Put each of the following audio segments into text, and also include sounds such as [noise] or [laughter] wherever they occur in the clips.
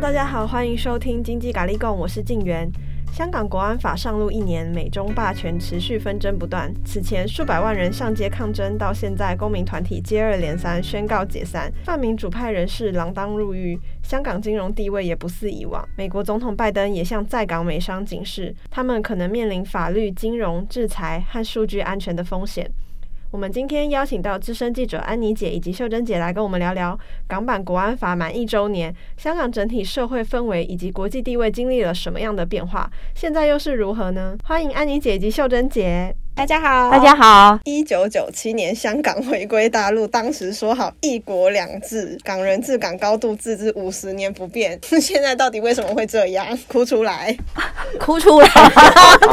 大家好，欢迎收听经济咖喱贡，我是静媛。香港国安法上路一年，美中霸权持续纷争不断。此前数百万人上街抗争，到现在公民团体接二连三宣告解散，泛民主派人士锒铛入狱，香港金融地位也不似以往。美国总统拜登也向在港美商警示，他们可能面临法律、金融制裁和数据安全的风险。我们今天邀请到资深记者安妮姐以及秀珍姐来跟我们聊聊港版国安法满一周年，香港整体社会氛围以及国际地位经历了什么样的变化，现在又是如何呢？欢迎安妮姐以及秀珍姐。大家好，大家好。一九九七年香港回归大陆，当时说好一国两制，港人治港，高度自治，五十年不变。[laughs] 现在到底为什么会这样？哭出来，[laughs] 哭出来！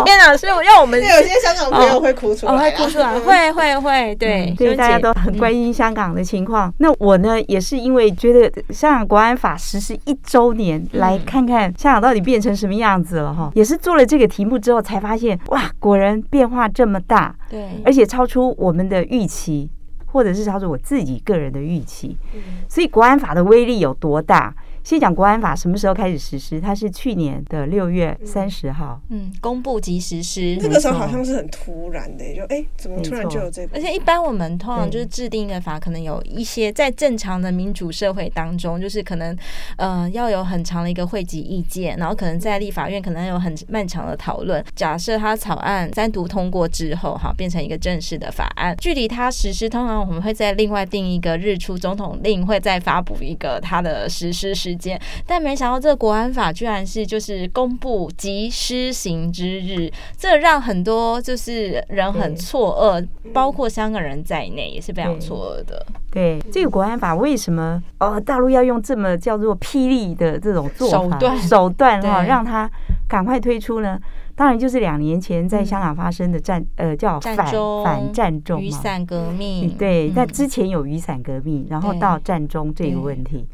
天哪，是要我们？有些香港朋友会哭出来，哦，会哭出来，会会会，对，对，大家都很关心香港的情况。那我呢，也是因为觉得香港国安法实施一周年，来看看香港到底变成什么样子了哈。也是做了这个题目之后，才发现哇，果然变化这么。这么大，对，而且超出我们的预期，或者是超出我自己个人的预期，所以国安法的威力有多大？先讲国安法什么时候开始实施？它是去年的六月三十号，嗯，公布及实施。那个时候好像是很突然的，就哎，怎么突然就有这个？而且一般我们通常就是制定一个法，可能有一些在正常的民主社会当中，就是可能呃要有很长的一个汇集意见，然后可能在立法院可能有很漫长的讨论。假设它草案单独通过之后，哈，变成一个正式的法案，距离它实施，通常我们会在另外定一个日出，总统令会再发布一个它的实施时。时间，但没想到这个国安法居然是就是公布即施行之日，这让很多就是人很错愕，包括香港人在内也是非常错愕的。对，这个国安法为什么哦，大陆要用这么叫做霹雳的这种做法手段手段哈，让他赶快推出呢？当然就是两年前在香港发生的战，嗯、呃，叫反反战中雨伞革命。对，那、嗯、之前有雨伞革命，然后到战中这个问题。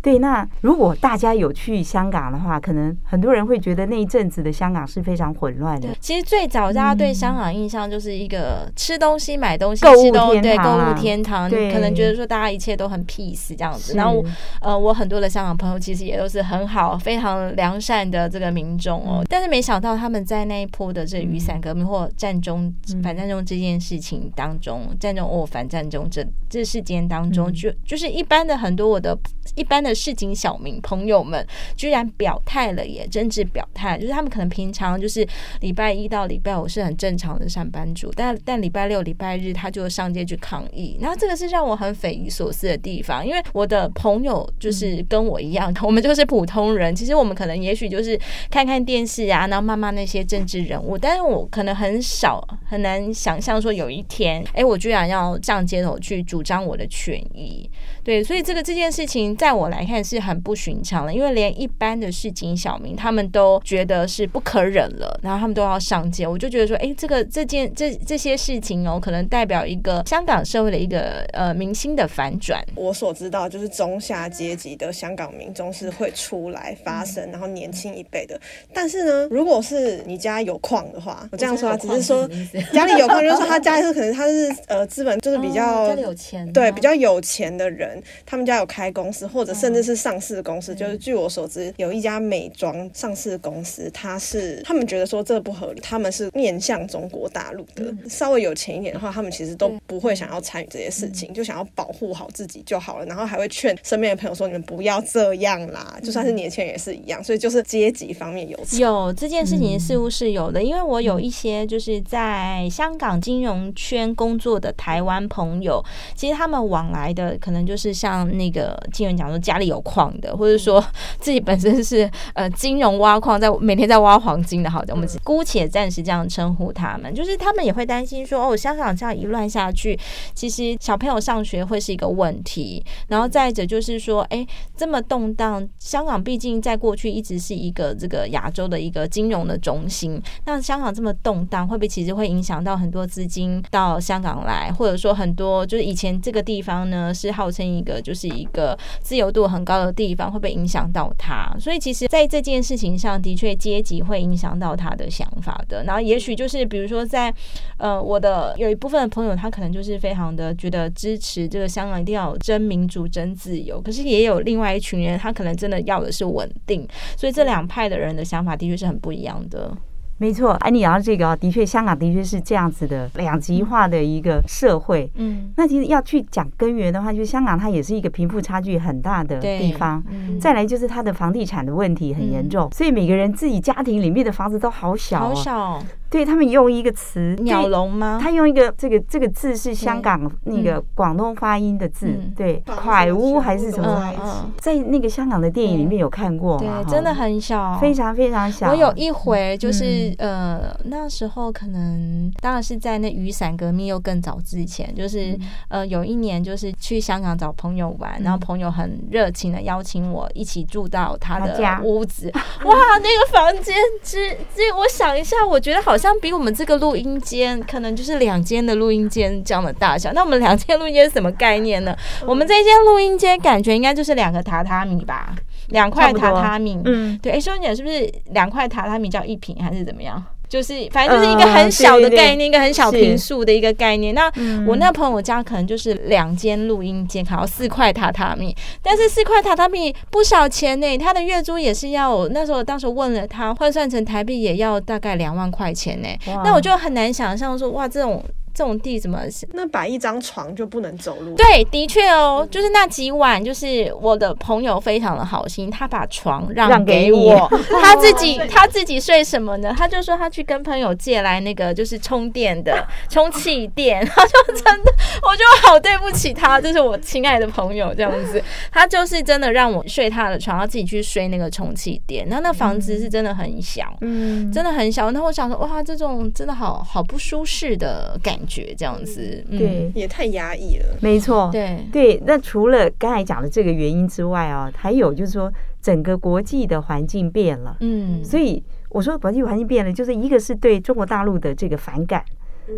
对，那如果大家有去香港的话，可能很多人会觉得那一阵子的香港是非常混乱的。其实最早大家对香港印象就是一个吃东西、买东西、购物天堂、啊，购物天堂。对，可能觉得说大家一切都很 peace 这样子。然后，呃，我很多的香港朋友其实也都是很好、非常良善的这个民众哦、喔。但是没想到他们。在那一波的这雨伞革命或战中、反战中这件事情当中，战中或反战中这这事件当中，就就是一般的很多我的一般的市井小民朋友们，居然表态了，耶真挚表态，就是他们可能平常就是礼拜一到礼拜五是很正常的上班族，但但礼拜六、礼拜日他就上街去抗议，然后这个是让我很匪夷所思的地方，因为我的朋友就是跟我一样，[laughs] 我们就是普通人，其实我们可能也许就是看看电视啊，然后骂骂那些。政治人物，但是我可能很少很难想象说有一天，哎，我居然要上街头去主张我的权益，对，所以这个这件事情在我来看是很不寻常的，因为连一般的市井小民他们都觉得是不可忍了，然后他们都要上街，我就觉得说，哎，这个这件这这些事情哦，可能代表一个香港社会的一个呃明星的反转。我所知道就是中下阶级的香港民众是会出来发声，嗯、然后年轻一辈的，但是呢，如果是你家有矿的话，我这样说啊，只是说家里有矿，就是说他家是可能他是呃资本就是比较、哦、有钱，对比较有钱的人，他们家有开公司或者甚至是上市公司。哦、就是据我所知，有一家美妆上市公司，它是他们觉得说这不合理，他们是面向中国大陆的，嗯、稍微有钱一点的话，他们其实都不会想要参与这些事情，就想要保护好自己就好了。然后还会劝身边的朋友说：“你们不要这样啦。”就算是年轻人也是一样，所以就是阶级方面有有这件事情似乎是有。有的，因为我有一些就是在香港金融圈工作的台湾朋友，其实他们往来的可能就是像那个金融讲说家里有矿的，或者说自己本身是呃金融挖矿，在每天在挖黄金的。好的，我们姑且暂时这样称呼他们，就是他们也会担心说，哦，香港这样一乱下去，其实小朋友上学会是一个问题。然后再者就是说，哎，这么动荡，香港毕竟在过去一直是一个这个亚洲的一个金融的中心。那香港这么动荡，会不会其实会影影响到很多资金到香港来，或者说很多就是以前这个地方呢是号称一个就是一个自由度很高的地方，会不会影响到他？所以其实在这件事情上的确阶级会影响到他的想法的。然后也许就是比如说在呃我的有一部分的朋友，他可能就是非常的觉得支持这个香港一定要有真民主、真自由，可是也有另外一群人，他可能真的要的是稳定。所以这两派的人的想法的确是很不一样的。没错，哎，你讲到这个的确，香港的确是这样子的两极化的一个社会。嗯，那其实要去讲根源的话，就是香港它也是一个贫富差距很大的地方。嗯，再来就是它的房地产的问题很严重，所以每个人自己家庭里面的房子都好小，好小。对他们用一个词“鸟笼”吗？他用一个这个这个字是香港那个广东发音的字，对，块屋还是什么？在那个香港的电影里面有看过吗，对，真的很小，非常非常小。我有一回就是呃，那时候可能当然是在那雨伞革命又更早之前，就是呃有一年就是去香港找朋友玩，然后朋友很热情的邀请我一起住到他的屋子，哇，那个房间之之，我想一下，我觉得好。好像比我们这个录音间可能就是两间的录音间这样的大小。那我们两间录音间是什么概念呢？我们这间录音间感觉应该就是两个榻榻米吧，两块榻榻米。嗯，对。哎，收音姐是不是两块榻榻米叫一平还是怎么样？就是反正就是一个很小的概念，一个很小平数的一个概念。那我那朋友家可能就是两间录音间，还有四块榻榻米。但是四块榻榻米不少钱呢，他的月租也是要。那时候当时问了他，换算成台币也要大概两万块钱呢。那我就很难想象说，哇，这种。这种地怎么？那摆一张床就不能走路？对，的确哦，就是那几晚，就是我的朋友非常的好心，他把床让给我，[laughs] 他自己他自己睡什么呢？他就说他去跟朋友借来那个就是充电的 [laughs] 充气垫，[laughs] 他就真的，我就好对不起他，这是我亲爱的朋友这样子，他就是真的让我睡他的床，他自己去睡那个充气垫。那那房子是真的很小，嗯，真的很小。那我想说，哇，这种真的好好不舒适的感觉。觉这样子，嗯、对，也太压抑了。没错，对对。那除了刚才讲的这个原因之外啊，还有就是说，整个国际的环境变了。嗯，所以我说国际环境变了，就是一个是对中国大陆的这个反感。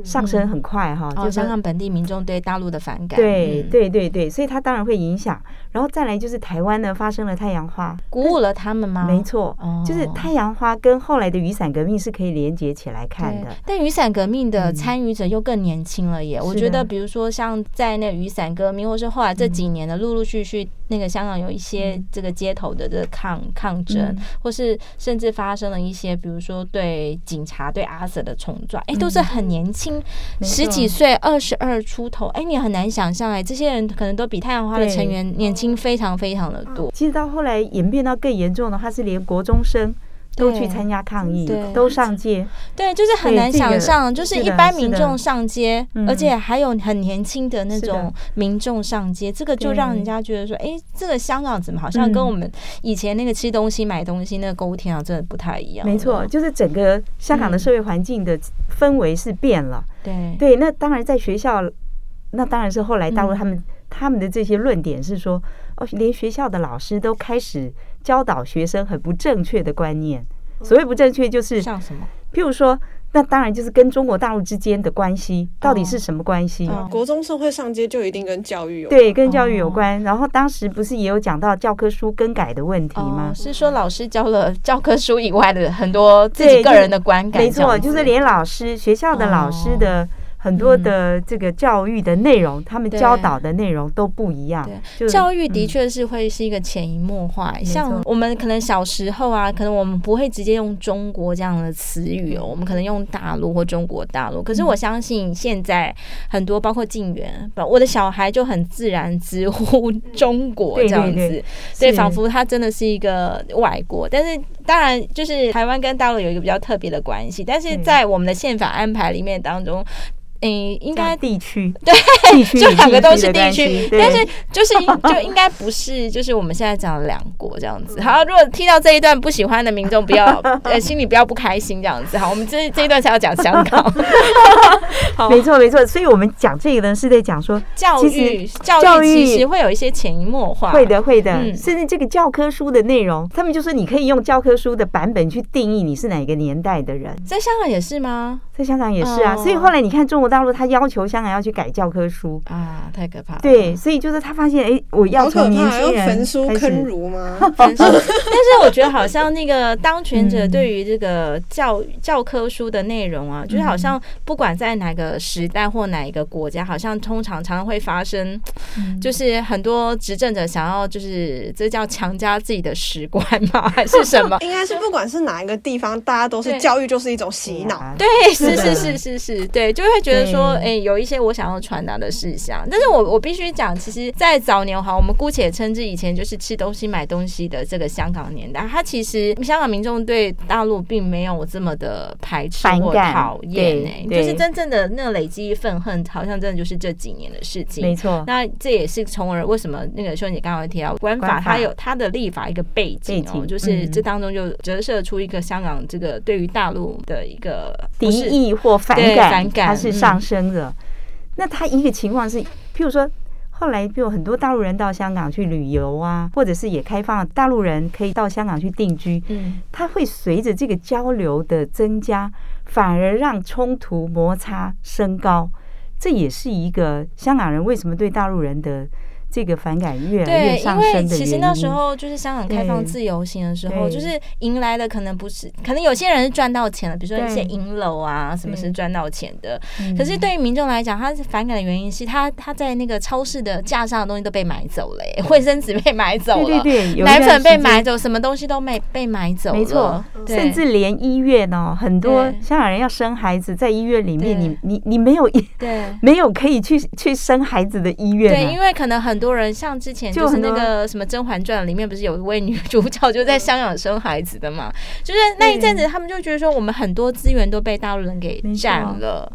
上升很快哈，就香港本地民众对大陆的反感，对对对对，所以它当然会影响。然后再来就是台湾呢发生了太阳花，鼓舞了他们吗？没错，就是太阳花跟后来的雨伞革命是可以连接起来看的。但雨伞革命的参与者又更年轻了耶，我觉得比如说像在那雨伞革命，或是后来这几年的陆陆续续，那个香港有一些这个街头的这个抗抗争，或是甚至发生了一些，比如说对警察对阿 Sir 的冲撞，哎，都是很年轻。轻十几岁，二十二出头，哎，你很难想象哎，这些人可能都比太阳花的成员年轻非常非常的多。其实到后来演变到更严重的，他是连国中生。都去参加抗议，都上街，对，就是很难想象，就是一般民众上街，而且还有很年轻的那种民众上街，这个就让人家觉得说，哎，这个香港怎么好像跟我们以前那个吃东西、买东西那个购物天堂，真的不太一样。没错，就是整个香港的社会环境的氛围是变了。对。对，那当然在学校，那当然是后来大陆他们他们的这些论点是说，哦，连学校的老师都开始。教导学生很不正确的观念，所谓不正确就是像什么？譬如说，那当然就是跟中国大陆之间的关系到底是什么关系？哦、国中社会上街就一定跟教育有关？对，跟教育有关。然后当时不是也有讲到教科书更改的问题吗？哦、是说老师教了教科书以外的很多自己个人的观感？没错，就是连老师学校的老师的。很多的这个教育的内容，他们教导的内容都不一样。对，教育的确是会是一个潜移默化。像我们可能小时候啊，可能我们不会直接用中国这样的词语哦，我们可能用大陆或中国大陆。可是我相信现在很多，包括静源，我的小孩就很自然直呼中国这样子，所以仿佛他真的是一个外国。但是当然，就是台湾跟大陆有一个比较特别的关系，但是在我们的宪法安排里面当中。诶、欸，应该地区对，[laughs] 就两个都是地区，但是就是就应该不是，就是我们现在讲的两国这样子。好，如果听到这一段不喜欢的民众，不要呃心里不要不开心这样子。好，我们这这一段才要讲香港。没错没错。所以我们讲这个呢，是在讲说教育，教育其实会有一些潜移默化，会的会的。甚至这个教科书的内容，他们就说你可以用教科书的版本去定义你是哪个年代的人。在香港也是吗？在香港也是啊。所以后来你看中国大陆，他要求香港要去改教科书啊，太可怕了。对，所以就是他发现，哎，我要从年轻人焚书坑儒吗？[laughs] 但是我觉得好像那个当权者对于这个教教科书的内容啊，就是好像不管在哪个时代或哪一个国家，好像通常常常会发生，就是很多执政者想要就是这叫强加自己的史观吗？[laughs] 还是什么？[laughs] 应该是不管是哪一个地方，大家都是教育就是一种洗脑。对，是是是是是，对，就会觉得说，哎，有一些我想要传达的事项。但是我我必须讲，其实，在早年哈，我们姑且称之以前就是吃东西买东西的这个香港年代，它其实香港民众对大陆并没有这么的排斥或讨厌，哎，就是真正的那个累积愤恨，好像真的就是这几年的事情。没错，那这也是从而为什么那个秀姐刚刚提到官法，它有它的立法一个背景哦，就是这当中就折射出一个香港这个对于大陆的一个敌意或反感，它是上升的。那他一个情况是，譬如说。后来就有很多大陆人到香港去旅游啊，或者是也开放大陆人可以到香港去定居。嗯，他会随着这个交流的增加，反而让冲突摩擦升高。这也是一个香港人为什么对大陆人的。这个反感越来越上升的原因。对，因为其实那时候就是香港开放自由行的时候，就是迎来的可能不是，可能有些人是赚到钱了，比如说一些银楼啊，什么是赚到钱的。可是对于民众来讲，他反感的原因是他他在那个超市的架上的东西都被买走了，卫生纸被买走了，对对，奶粉被买走，什么东西都没被买走了。没错，甚至连医院哦，很多香港人要生孩子，在医院里面，你你你没有医，对，[laughs] 没有可以去去生孩子的医院。对，因为可能很。很多人像之前就是那个什么《甄嬛传》里面不是有一位女主角就在香港生孩子的嘛？就是那一阵子，他们就觉得说我们很多资源都被大陆人给占了，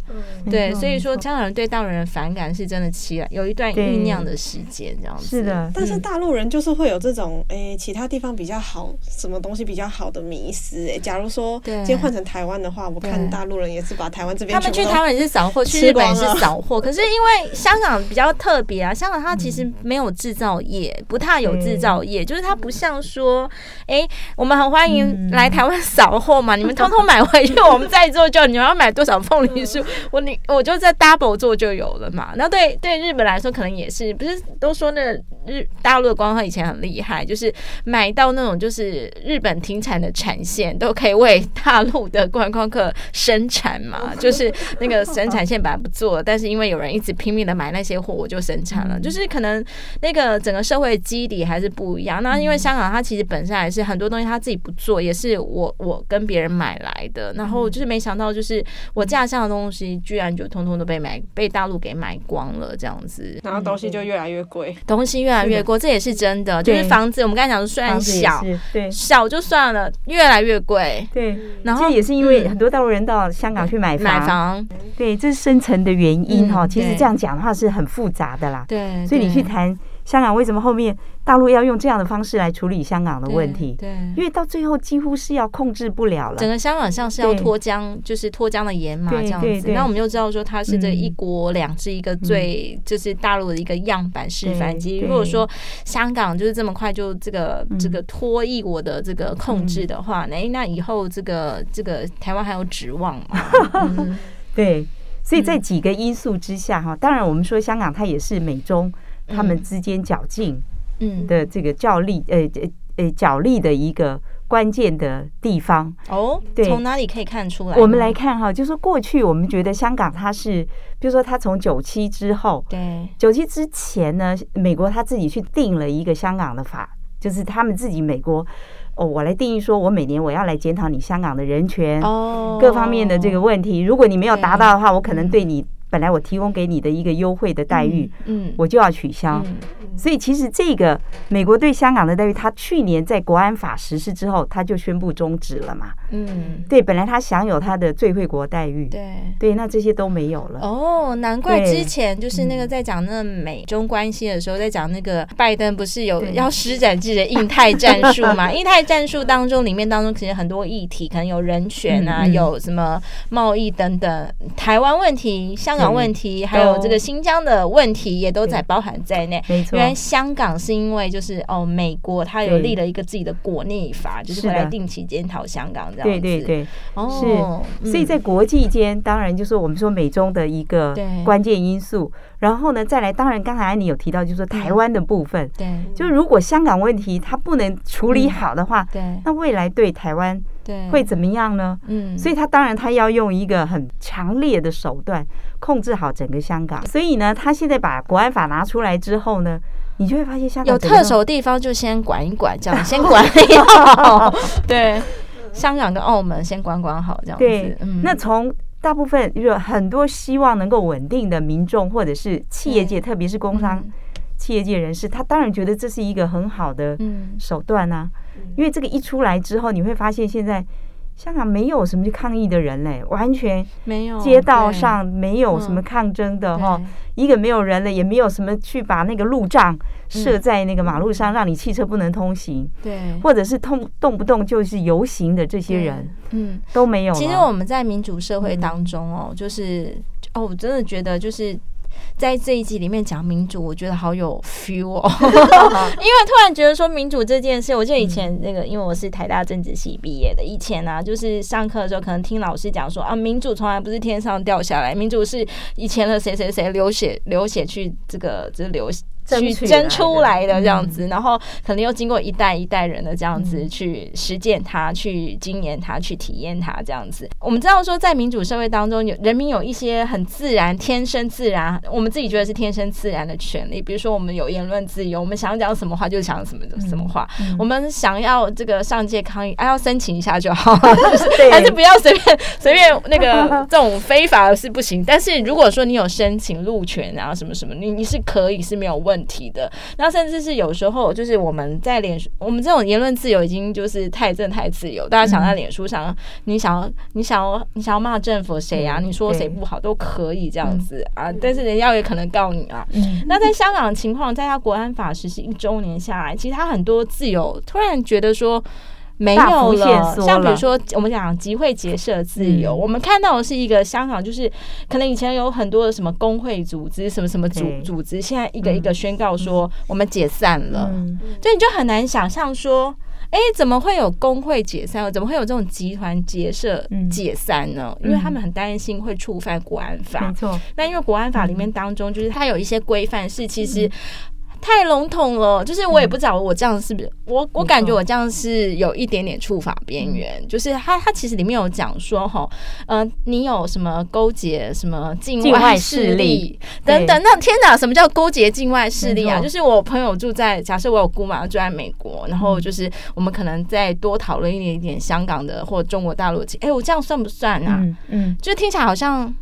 对，所以说香港人对大陆人的反感是真的起来，有一段酝酿的时间这样子。是的，但是大陆人就是会有这种哎，其他地方比较好，什么东西比较好的迷思哎。假如说今天换成台湾的话，我看大陆人也是把台湾这边他们去台湾也是扫货，去日本也是扫货。可是因为香港比较特别啊，香港它其实。没有制造业，不太有制造业，就是它不像说，哎，我们很欢迎来台湾扫货嘛，[laughs] 你们通通买回去，我们再做就你们要买多少凤梨酥，[laughs] 我你我就在 double 做就有了嘛。那对对日本来说，可能也是，不是都说那日大陆的观光以前很厉害，就是买到那种就是日本停产的产线都可以为大陆的观光客生产嘛，[laughs] 就是那个生产线本来不做，但是因为有人一直拼命的买那些货，我就生产了，就是可能。那个整个社会基底还是不一样。那因为香港它其实本身还是很多东西它自己不做，也是我我跟别人买来的。然后就是没想到，就是我架上的东西居然就通通都被买被大陆给买光了，这样子。然后东西就越来越贵，东西越来越贵，这也是真的。就是房子，我们刚才讲的虽然小，对小就算了，越来越贵。对，然后也是因为很多大陆人到香港去买买房，对，这是深层的原因哈。其实这样讲的话是很复杂的啦。对，所以你去谈。香港为什么后面大陆要用这样的方式来处理香港的问题？对，因为到最后几乎是要控制不了了。整个香港像是要脱缰，就是脱缰的野马这样子。那我们又知道说它是这一国两制一个最就是大陆的一个样板示范机。如果说香港就是这么快就这个这个脱一国的这个控制的话，那那以后这个这个台湾还有指望吗？[laughs] 对，所以在几个因素之下哈，当然我们说香港它也是美中。他们之间较劲，嗯的这个较力，呃呃呃角力的一个关键的地方哦，对，从哪里可以看出来？我们来看哈，就是过去我们觉得香港它是，比如说它从九七之后，对，九七之前呢，美国他自己去定了一个香港的法，就是他们自己美国。哦，我来定义说，我每年我要来检讨你香港的人权，哦各方面的这个问题。如果你没有达到的话，我可能对你本来我提供给你的一个优惠的待遇，嗯，我就要取消。所以其实这个美国对香港的待遇，他去年在国安法实施之后，他就宣布终止了嘛。嗯，对，本来他享有他的最惠国待遇，对对，那这些都没有了。哦，难怪之前就是那个在讲那美中关系的时候，在讲那个拜登不是有要施展自己的印太战术嘛？[laughs] 印太战术当中，里面当中其实很多议题，可能有人权啊，有什么贸易等等，台湾问题、香港问题，还有这个新疆的问题，也都在包含在内。没错。因为香港是因为就是哦，美国他有立了一个自己的国内法，就是会来定期检讨香港这样子。对对对，哦，是。所以在国际间，当然就是我们说美中的一个关键因素。然后呢，再来，当然刚才安妮有提到，就是说台湾的部分。对。就是如果香港问题它不能处理好的话，对，那未来对台湾会怎么样呢？嗯。所以他当然他要用一个很强烈的手段控制好整个香港。所以呢，他现在把国安法拿出来之后呢。你就会发现，香港有特首地方就先管一管，这样先管理好。[laughs] 对，香港跟澳门先管管好，这样子。对，那从大部分就是很多希望能够稳定的民众，或者是企业界，特别是工商企业界人士，他当然觉得这是一个很好的手段啊。因为这个一出来之后，你会发现现在。香港没有什么去抗议的人嘞，完全没有。街道上没有什么抗争的哈，一个没有人了，也没有什么去把那个路障设在那个马路上，让你汽车不能通行。对，或者是动动不动就是游行的这些人，嗯，都没有。其实我们在民主社会当中哦，就是哦，我真的觉得就是。在这一集里面讲民主，我觉得好有 feel 哦，[laughs] [laughs] 因为突然觉得说民主这件事，我记得以前那个，因为我是台大政治系毕业的，以前呢、啊，就是上课的时候可能听老师讲说啊，民主从来不是天上掉下来，民主是以前的谁谁谁流血流血去这个就是流血。去争出来的这样子，然后可能又经过一代一代人的这样子去实践它、去经验它、去体验它这样子。我们知道说，在民主社会当中，有人民有一些很自然、天生自然，我们自己觉得是天生自然的权利。比如说，我们有言论自由，我们想讲什么话就讲什么什么话。我们想要这个上街抗议，啊，要申请一下就好，还是不要随便随便那个 [laughs] 这种非法的是不行。但是如果说你有申请路权啊什么什么，你你是可以是没有问题。问题的，那甚至是有时候，就是我们在脸书，我们这种言论自由已经就是太正太自由。大家想在脸书上，你想要，你想要，你想要骂政府谁啊？你说谁不好都可以这样子啊，但是人家也可能告你啊。那在香港的情况，在他国安法实施一周年下来，其实他很多自由突然觉得说。没有了，像比如说我们讲集会结社自由，我们看到的是一个香港，就是可能以前有很多的什么工会组织，什么什么组组织，现在一个一个宣告说我们解散了，所以你就很难想象说，哎，怎么会有工会解散？怎么会有这种集团结社解散呢？因为他们很担心会触犯国安法。没错，那因为国安法里面当中，就是它有一些规范是其实。太笼统了，就是我也不知道我这样是不是我，我感觉我这样是有一点点触法边缘。就是他他其实里面有讲说哈，呃，你有什么勾结什么境外势力等等。那天哪，什么叫勾结境外势力啊？就是我朋友住在，假设我有姑妈住在美国，然后就是我们可能再多讨论一点点香港的或中国大陆的，哎，我这样算不算啊？嗯，就听起来好像。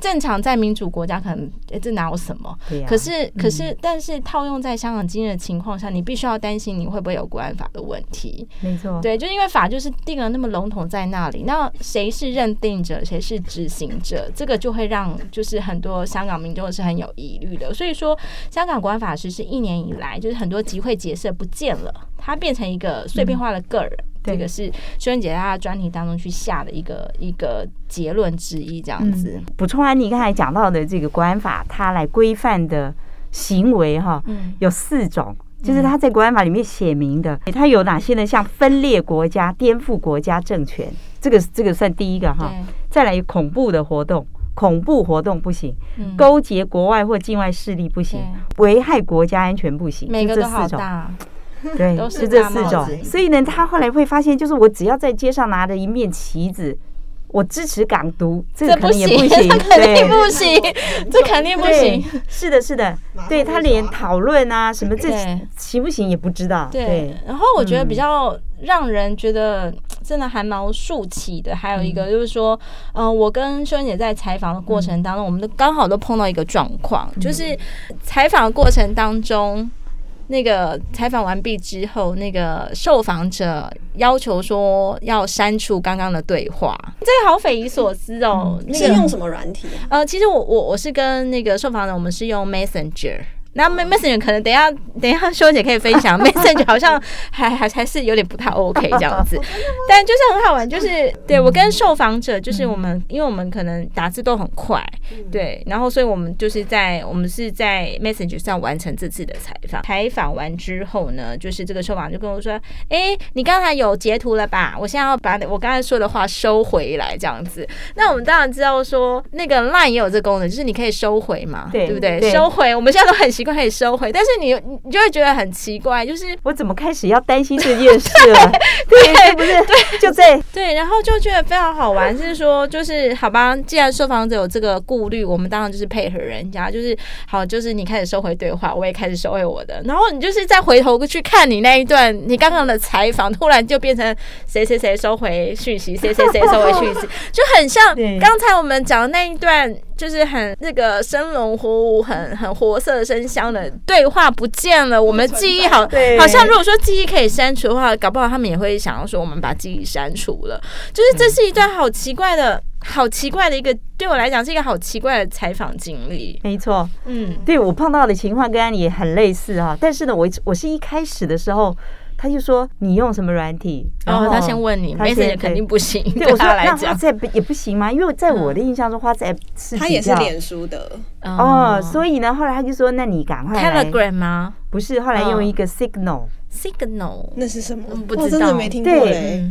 正常在民主国家可能，这哪有什么？啊、可是，可是，但是套用在香港今日的情况下，你必须要担心你会不会有国安法的问题。没错，对，就因为法就是定了那么笼统在那里，那谁是认定者，谁是执行者，这个就会让就是很多香港民众是很有疑虑的。所以说，香港国安法实施一年以来，就是很多集会结社不见了，它变成一个碎片化的个人。嗯这个是秀雯姐在她的专题当中去下的一个一个结论之一，这样子。补充完你刚才讲到的这个国安法，它来规范的行为哈，有四种，就是它在国安法里面写明的，它有哪些呢？像分裂国家、颠覆国家政权，这个这个算第一个哈。再来恐怖的活动，恐怖活动不行，勾结国外或境外势力不行，危害国家安全不行，每个都好大。[laughs] 对，都是这四种。所以呢，他后来会发现，就是我只要在街上拿着一面旗子，我支持港独，这个肯定也不行，[laughs] 肯定不行，这肯定不行。是的，是的，对他连讨论啊什么这行不行也不知道。对，然后我觉得比较让人觉得真的还蛮竖起的。还有一个就是说，嗯、呃，我跟秀娟姐在采访的过程当中，嗯、我们都刚好都碰到一个状况，嗯、就是采访的过程当中。那个采访完毕之后，那个受访者要求说要删除刚刚的对话，这个好匪夷所思哦。你是用什么软体啊？呃，其实我我我是跟那个受访者，我们是用 Messenger。那 Messenger 可能等一下等一下修姐可以分享，[laughs] Messenger 好像还还还是有点不太 OK [laughs] 这样子，但就是很好玩，就是对我跟受访者，就是我们因为我们可能打字都很快，对，然后所以我们就是在我们是在 Messenger 上完成这次的采访。采访完之后呢，就是这个受访就跟我说：“哎，你刚才有截图了吧？我现在要把我刚才说的话收回来这样子。”那我们当然知道说那个 Line 也有这个功能，就是你可以收回嘛，对不对？收回，我们现在都很习惯。可以收回，但是你你就会觉得很奇怪，就是我怎么开始要担心这件事了？[laughs] 对，是，不是，对，就这对，然后就觉得非常好玩，就是说，就是好吧，既然受访者有这个顾虑，我们当然就是配合人家，就是好，就是你开始收回对话，我也开始收回我的，然后你就是再回头去看你那一段你刚刚的采访，突然就变成谁谁谁收回讯息，谁谁谁收回讯息，就很像刚才我们讲的那一段。就是很那个生龙活虎、很很活色生香的对话不见了，我们记忆好，好像如果说记忆可以删除的话，搞不好他们也会想要说我们把记忆删除了。就是这是一段好奇怪的、好奇怪的一个，对我来讲是一个好奇怪的采访经历。没错，嗯，对我碰到的情况跟安妮也很类似啊。但是呢，我我是一开始的时候。他就说，你用什么软体？然后他先问你，Messenger 肯定不行。对我说，那 WhatsApp 也不行吗？因为在我的印象中，WhatsApp 是他也是脸书的哦。所以呢，后来他就说，那你赶快 Telegram 吗？不是，后来用一个 Signal，Signal 那是什么？不知道，没听过对。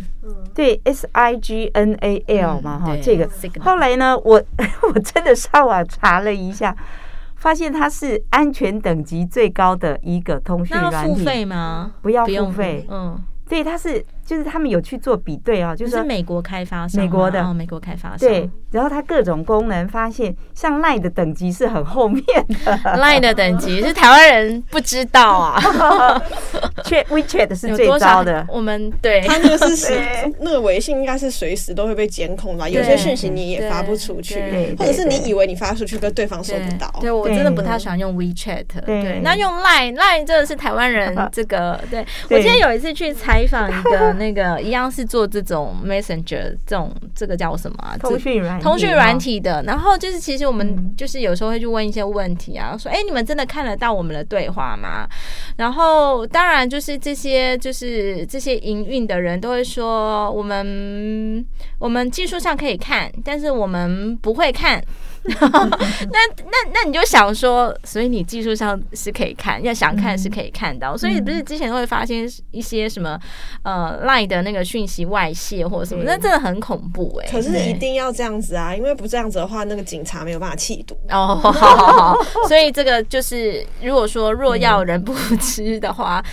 对，S I G N A L 嘛，哈，这个。后来呢，我 [laughs] 我真的上网查了一下。发现它是安全等级最高的一个通讯软体。那要付费吗？不要付费。嗯，对，它是。就是他们有去做比对啊，就是美国开发商，美国的，哦，美国开发商。对，然后它各种功能发现，像 Line 的等级是很后面的，Line 的等级是台湾人不知道啊。[laughs] Chat WeChat 是最高的，我们对，它那个是随 [laughs] 那个微信应该是随时都会被监控吧？有些讯息你也发不出去，或者是你以为你发出去，跟对方收不到。对，我真的不太喜欢用 WeChat。对，那用 Line，Line 真的是台湾人 [laughs] 这个。对，我今天有一次去采访一个。那个一样是做这种 Messenger 这种这个叫什么啊？通讯软通讯软体的。然后就是其实我们就是有时候会去问一些问题啊，说哎，你们真的看得到我们的对话吗？然后当然就是这些就是这些营运的人都会说，我们我们技术上可以看，但是我们不会看。[laughs] 那那那你就想说，所以你技术上是可以看，要想看是可以看到，所以不是之前会发现一些什么呃 Line 的那个讯息外泄或者什么，那真的很恐怖哎。可是一定要这样子啊，因为不这样子的话，那个警察没有办法缉毒。哦，好好好，所以这个就是如果说若要人不知的话，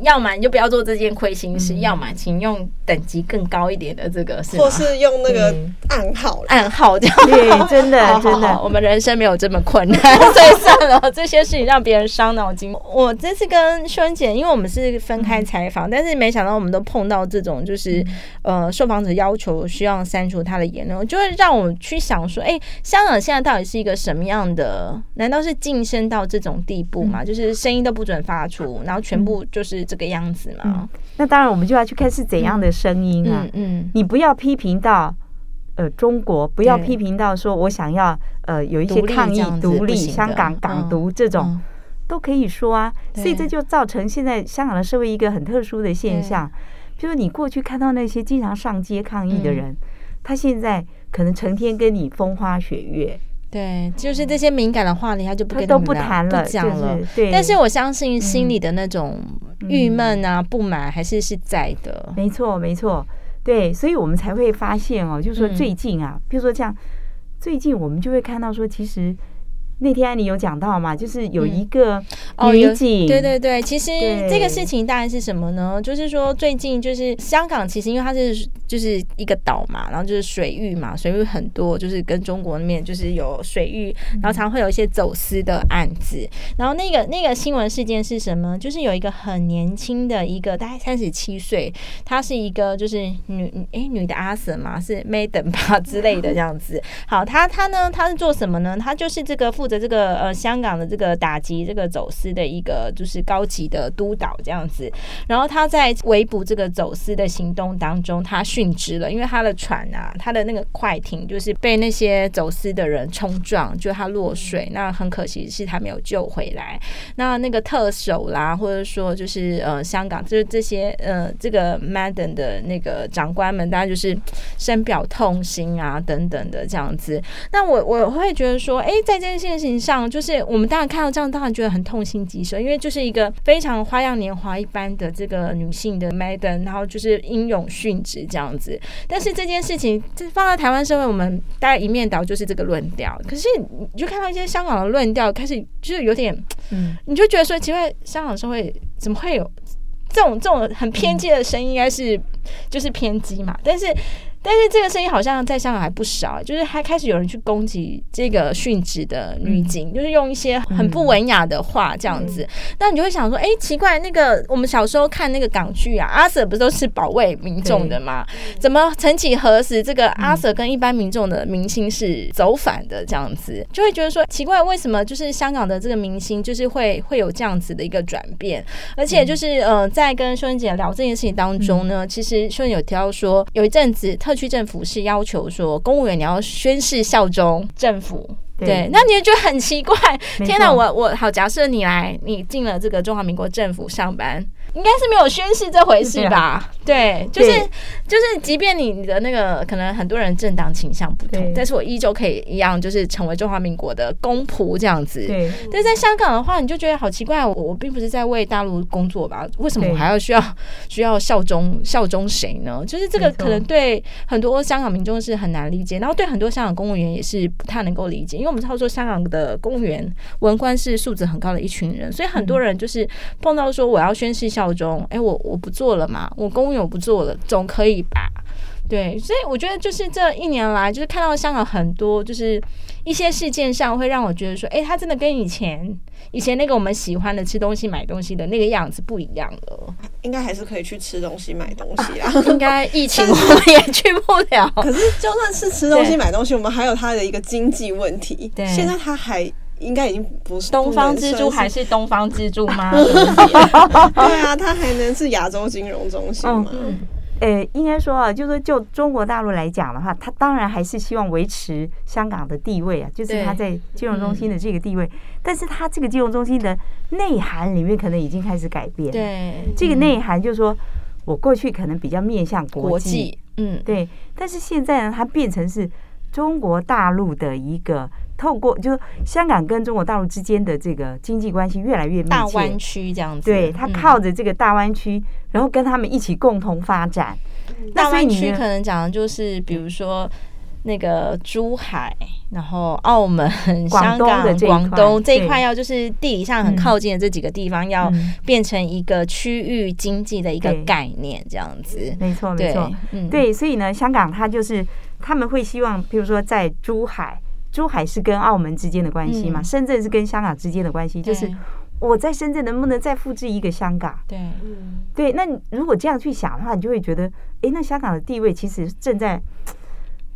要么你就不要做这件亏心事，要么请用等级更高一点的这个，或是用那个暗号暗号这样。对，真的 [laughs] 真的。我们人生没有这么困难，[laughs] 所以算了，这些事情让别人伤脑筋。我这次跟秀恩姐，因为我们是分开采访，但是没想到我们都碰到这种，就是呃，受访者要求需要删除他的言论，就会让我去想说，哎，香港现在到底是一个什么样的？难道是晋升到这种地步吗？就是声音都不准发出，然后全部就是这个样子吗？那当然，我们就要去看是怎样的声音啊。嗯，你不要批评到。呃，中国不要批评到说，我想要呃有一些抗议独立，香港港独这种都可以说啊。所以这就造成现在香港的社会一个很特殊的现象，就是你过去看到那些经常上街抗议的人，他现在可能成天跟你风花雪月。对，就是这些敏感的话题，他就不跟都不谈了，讲了。对，但是我相信心里的那种郁闷啊、不满还是是在的。没错，没错。对，所以我们才会发现哦，就是说最近啊，比如说像最近我们就会看到说，其实那天你有讲到嘛，就是有一个。女警，嗯哦、对对对，其实这个事情大概是什么呢？就是说最近就是香港，其实因为它是就是一个岛嘛，然后就是水域嘛，水域很多，就是跟中国那边就是有水域，然后常会有一些走私的案子。然后那个那个新闻事件是什么？就是有一个很年轻的一个大概三十七岁，她是一个就是女诶女的阿 Sir 嘛，是 Madam 吧之类的这样子。[laughs] 好，她她呢，她是做什么呢？她就是这个负责。这个呃，香港的这个打击这个走私的一个就是高级的督导这样子，然后她在围捕这个走私的行动当中，他殉职了，因为他的船啊，他的那个快艇就是被那些走私的人冲撞，就他落水，那很可惜是他没有救回来。那那个特首啦，或者说就是呃，香港就是这些呃，这个 Madam 的那个长官们，大家就是深表痛心啊，等等的这样子。那我我会觉得说，哎，在这件事情。上，就是我们当然看到这样，当然觉得很痛心疾首，因为就是一个非常花样年华一般的这个女性的 Madam，然后就是英勇殉职这样子。但是这件事情，这放在台湾社会，我们大家一面倒就是这个论调。可是你就看到一些香港的论调，开始就是有点，嗯，你就觉得说，奇怪，香港社会怎么会有这种这种很偏激的声音？应该是就是偏激嘛？但是。但是这个声音好像在香港还不少，就是还开始有人去攻击这个殉职的女警，嗯、就是用一些很不文雅的话这样子。那、嗯、你就会想说，哎、欸，奇怪，那个我们小时候看那个港剧啊，阿 Sir 不是都是保卫民众的吗？怎么曾几何时，这个阿 Sir 跟一般民众的明星是走反的这样子，就会觉得说奇怪，为什么就是香港的这个明星就是会会有这样子的一个转变？而且就是呃，在跟秀英姐聊这件事情当中呢，其实秀燕有提到说，有一阵子特。特区政府是要求说，公务员你要宣誓效忠政府。对，那你就觉得很奇怪。天哪，我我好，假设你来，你进了这个中华民国政府上班。应该是没有宣誓这回事吧？对，就是就是，即便你的那个可能很多人政党倾向不同，但是我依旧可以一样，就是成为中华民国的公仆这样子。对，但在香港的话，你就觉得好奇怪，我我并不是在为大陆工作吧？为什么我还要需要需要效忠效忠谁呢？就是这个可能对很多香港民众是很难理解，然后对很多香港公务员也是不太能够理解，因为我们知道说香港的公务员文官是素质很高的一群人，所以很多人就是碰到说我要宣誓效。效忠，哎、欸，我我不做了嘛，我公务员我不做了，总可以吧？对，所以我觉得就是这一年来，就是看到香港很多就是一些事件上，会让我觉得说，哎、欸，他真的跟以前以前那个我们喜欢的吃东西买东西的那个样子不一样了。应该还是可以去吃东西买东西啊，[laughs] 应该疫情我们也去不了。可是就算是吃东西买东西，我们还有他的一个经济问题。对，现在他还。应该已经不是东方之珠，还是东方之珠吗？[laughs] 对啊，它还能是亚洲金融中心吗？嗯，呃、欸，应该说啊，就是说就中国大陆来讲的话，它当然还是希望维持香港的地位啊，就是它在金融中心的这个地位。嗯、但是它这个金融中心的内涵里面可能已经开始改变。对，这个内涵就是说我过去可能比较面向国际，嗯，对。但是现在呢，它变成是中国大陆的一个。透过就是香港跟中国大陆之间的这个经济关系越来越密切，大湾区这样子，对，它靠着这个大湾区，嗯、然后跟他们一起共同发展。大湾区可能讲的就是，比如说那个珠海，然后澳门、香港、广东这一块，要就是地理上很靠近的这几个地方，要变成一个区域经济的一个概念，这样子。没错，没错，嗯，对，所以呢，香港它就是他们会希望，譬如说在珠海。珠海是跟澳门之间的关系嘛？嗯、深圳是跟香港之间的关系，就是我在深圳能不能再复制一个香港？对，嗯，对。那如果这样去想的话，你就会觉得，哎，那香港的地位其实正在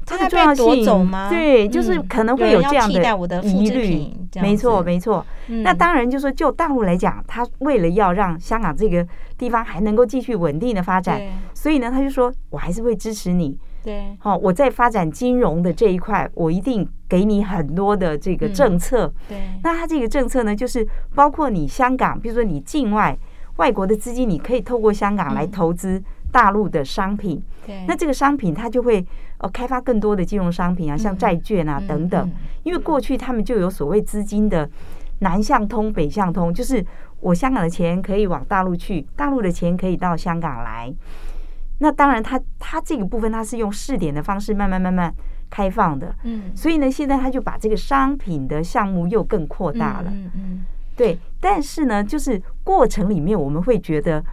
它的重要性吗？对，就是可能会有这样的疑虑。没错，没错。嗯、那当然，就是说就大陆来讲，他为了要让香港这个地方还能够继续稳定的发展，所以呢，他就说我还是会支持你。对，好，我在发展金融的这一块，我一定给你很多的这个政策。对，那它这个政策呢，就是包括你香港，比如说你境外外国的资金，你可以透过香港来投资大陆的商品。对，那这个商品它就会呃开发更多的金融商品啊，像债券啊等等。因为过去他们就有所谓资金的南向通、北向通，就是我香港的钱可以往大陆去，大陆的钱可以到香港来。那当然他，他他这个部分他是用试点的方式，慢慢慢慢开放的。嗯，所以呢，现在他就把这个商品的项目又更扩大了。嗯嗯，对。但是呢，就是过程里面我们会觉得，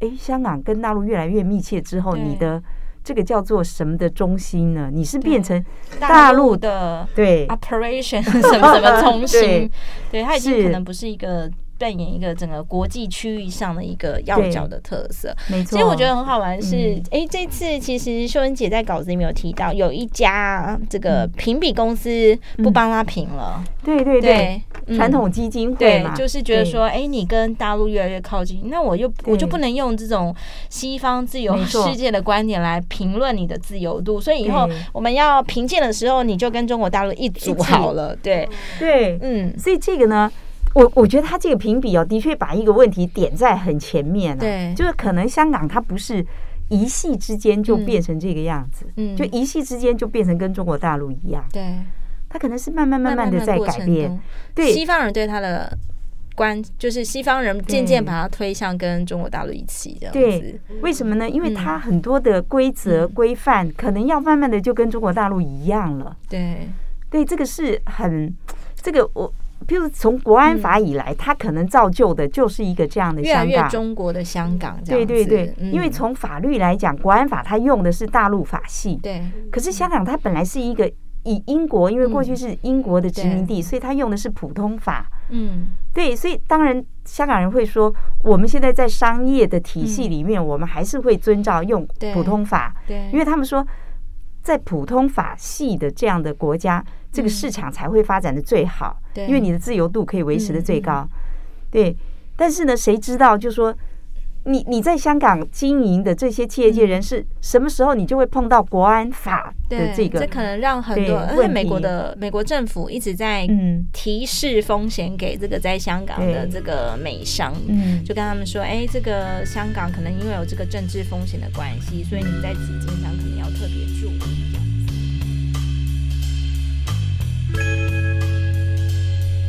哎，香港跟大陆越来越密切之后，你的这个叫做什么的中心呢？你是变成大陆的对 operation 什么什么中心？[laughs] 对，对，它已经可能不是一个。扮演一个整个国际区域上的一个要角的特色，没错。其实我觉得很好玩是，哎、嗯，这次其实秀恩姐在稿子里面有提到，有一家这个评比公司不帮他评了，对对对，传统基金会对，就是觉得说，哎，你跟大陆越来越靠近，那我就我就不能用这种西方自由世界的观点来评论你的自由度，所以以后我们要评鉴的时候，你就跟中国大陆一组好了，对对，嗯，所以这个呢。我我觉得他这个评比哦，的确把一个问题点在很前面了。对，就是可能香港它不是一夕之间就变成这个样子，嗯，就一夕之间就变成跟中国大陆一样。对，它可能是慢慢慢慢的在改变。对，西方人对他的观，就是西方人渐渐把它推向跟中国大陆一起的。对，为什么呢？因为它很多的规则规范可能要慢慢的就跟中国大陆一样了。对，对，这个是很这个我。譬如从国安法以来，它可能造就的就是一个这样的香港，越来越中国的香港。对对对，因为从法律来讲，国安法它用的是大陆法系。对。可是香港它本来是一个以英国，因为过去是英国的殖民地，所以它用的是普通法。嗯。对，所以当然香港人会说，我们现在在商业的体系里面，我们还是会遵照用普通法。对。因为他们说，在普通法系的这样的国家。这个市场才会发展的最好，对，因为你的自由度可以维持的最高，嗯嗯、对。但是呢，谁知道，就说你你在香港经营的这些企业界人士，什么时候你就会碰到国安法的这个？这可能让很多，因为美国的美国政府一直在提示风险给这个在香港的这个美商，嗯，就跟他们说，哎，这个香港可能因为有这个政治风险的关系，所以你在资金上可能要特别注意。